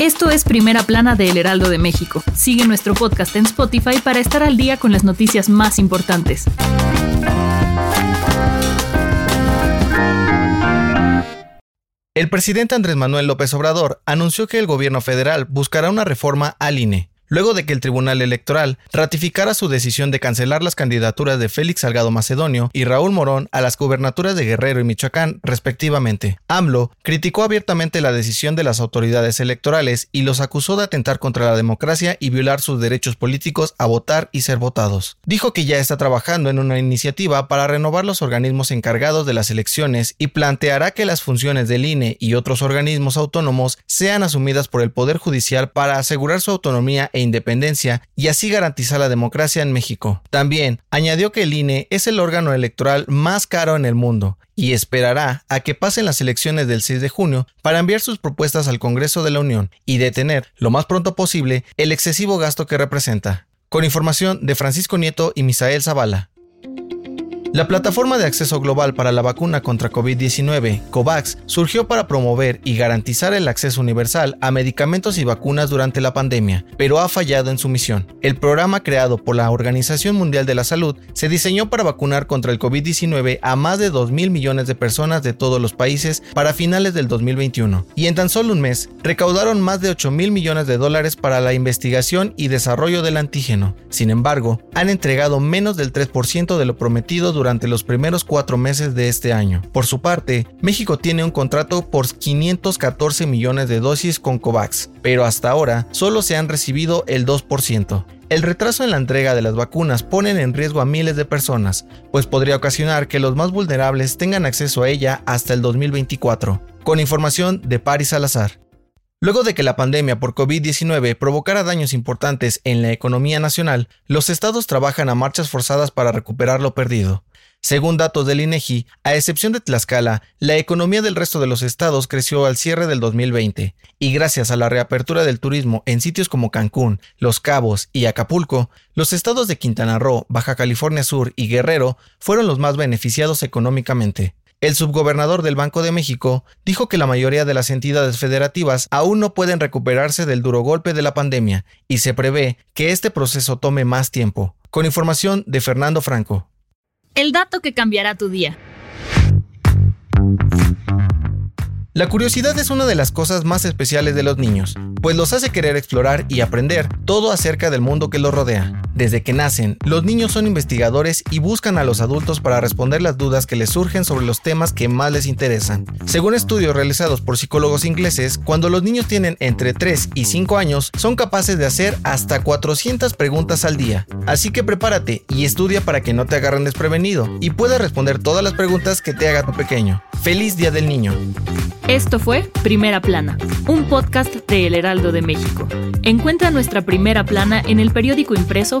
Esto es Primera Plana de El Heraldo de México. Sigue nuestro podcast en Spotify para estar al día con las noticias más importantes. El presidente Andrés Manuel López Obrador anunció que el gobierno federal buscará una reforma al INE luego de que el Tribunal Electoral ratificara su decisión de cancelar las candidaturas de Félix Salgado Macedonio y Raúl Morón a las gubernaturas de Guerrero y Michoacán, respectivamente. AMLO criticó abiertamente la decisión de las autoridades electorales y los acusó de atentar contra la democracia y violar sus derechos políticos a votar y ser votados. Dijo que ya está trabajando en una iniciativa para renovar los organismos encargados de las elecciones y planteará que las funciones del INE y otros organismos autónomos sean asumidas por el Poder Judicial para asegurar su autonomía e independencia y así garantizar la democracia en México. También añadió que el INE es el órgano electoral más caro en el mundo y esperará a que pasen las elecciones del 6 de junio para enviar sus propuestas al Congreso de la Unión y detener lo más pronto posible el excesivo gasto que representa. Con información de Francisco Nieto y Misael Zavala. La plataforma de acceso global para la vacuna contra COVID-19, COVAX, surgió para promover y garantizar el acceso universal a medicamentos y vacunas durante la pandemia, pero ha fallado en su misión. El programa creado por la Organización Mundial de la Salud se diseñó para vacunar contra el COVID-19 a más de 2 mil millones de personas de todos los países para finales del 2021, y en tan solo un mes recaudaron más de 8 mil millones de dólares para la investigación y desarrollo del antígeno. Sin embargo, han entregado menos del 3% de lo prometido durante durante los primeros cuatro meses de este año. Por su parte, México tiene un contrato por 514 millones de dosis con COVAX, pero hasta ahora solo se han recibido el 2%. El retraso en la entrega de las vacunas ponen en riesgo a miles de personas, pues podría ocasionar que los más vulnerables tengan acceso a ella hasta el 2024. Con información de Paris Salazar. Luego de que la pandemia por COVID-19 provocara daños importantes en la economía nacional, los estados trabajan a marchas forzadas para recuperar lo perdido. Según datos del INEGI, a excepción de Tlaxcala, la economía del resto de los estados creció al cierre del 2020, y gracias a la reapertura del turismo en sitios como Cancún, Los Cabos y Acapulco, los estados de Quintana Roo, Baja California Sur y Guerrero fueron los más beneficiados económicamente. El subgobernador del Banco de México dijo que la mayoría de las entidades federativas aún no pueden recuperarse del duro golpe de la pandemia y se prevé que este proceso tome más tiempo. Con información de Fernando Franco. El dato que cambiará tu día. La curiosidad es una de las cosas más especiales de los niños, pues los hace querer explorar y aprender todo acerca del mundo que los rodea. Desde que nacen, los niños son investigadores y buscan a los adultos para responder las dudas que les surgen sobre los temas que más les interesan. Según estudios realizados por psicólogos ingleses, cuando los niños tienen entre 3 y 5 años, son capaces de hacer hasta 400 preguntas al día. Así que prepárate y estudia para que no te agarren desprevenido y puedas responder todas las preguntas que te haga tu pequeño. Feliz Día del Niño. Esto fue Primera Plana, un podcast de El Heraldo de México. Encuentra nuestra Primera Plana en el periódico impreso,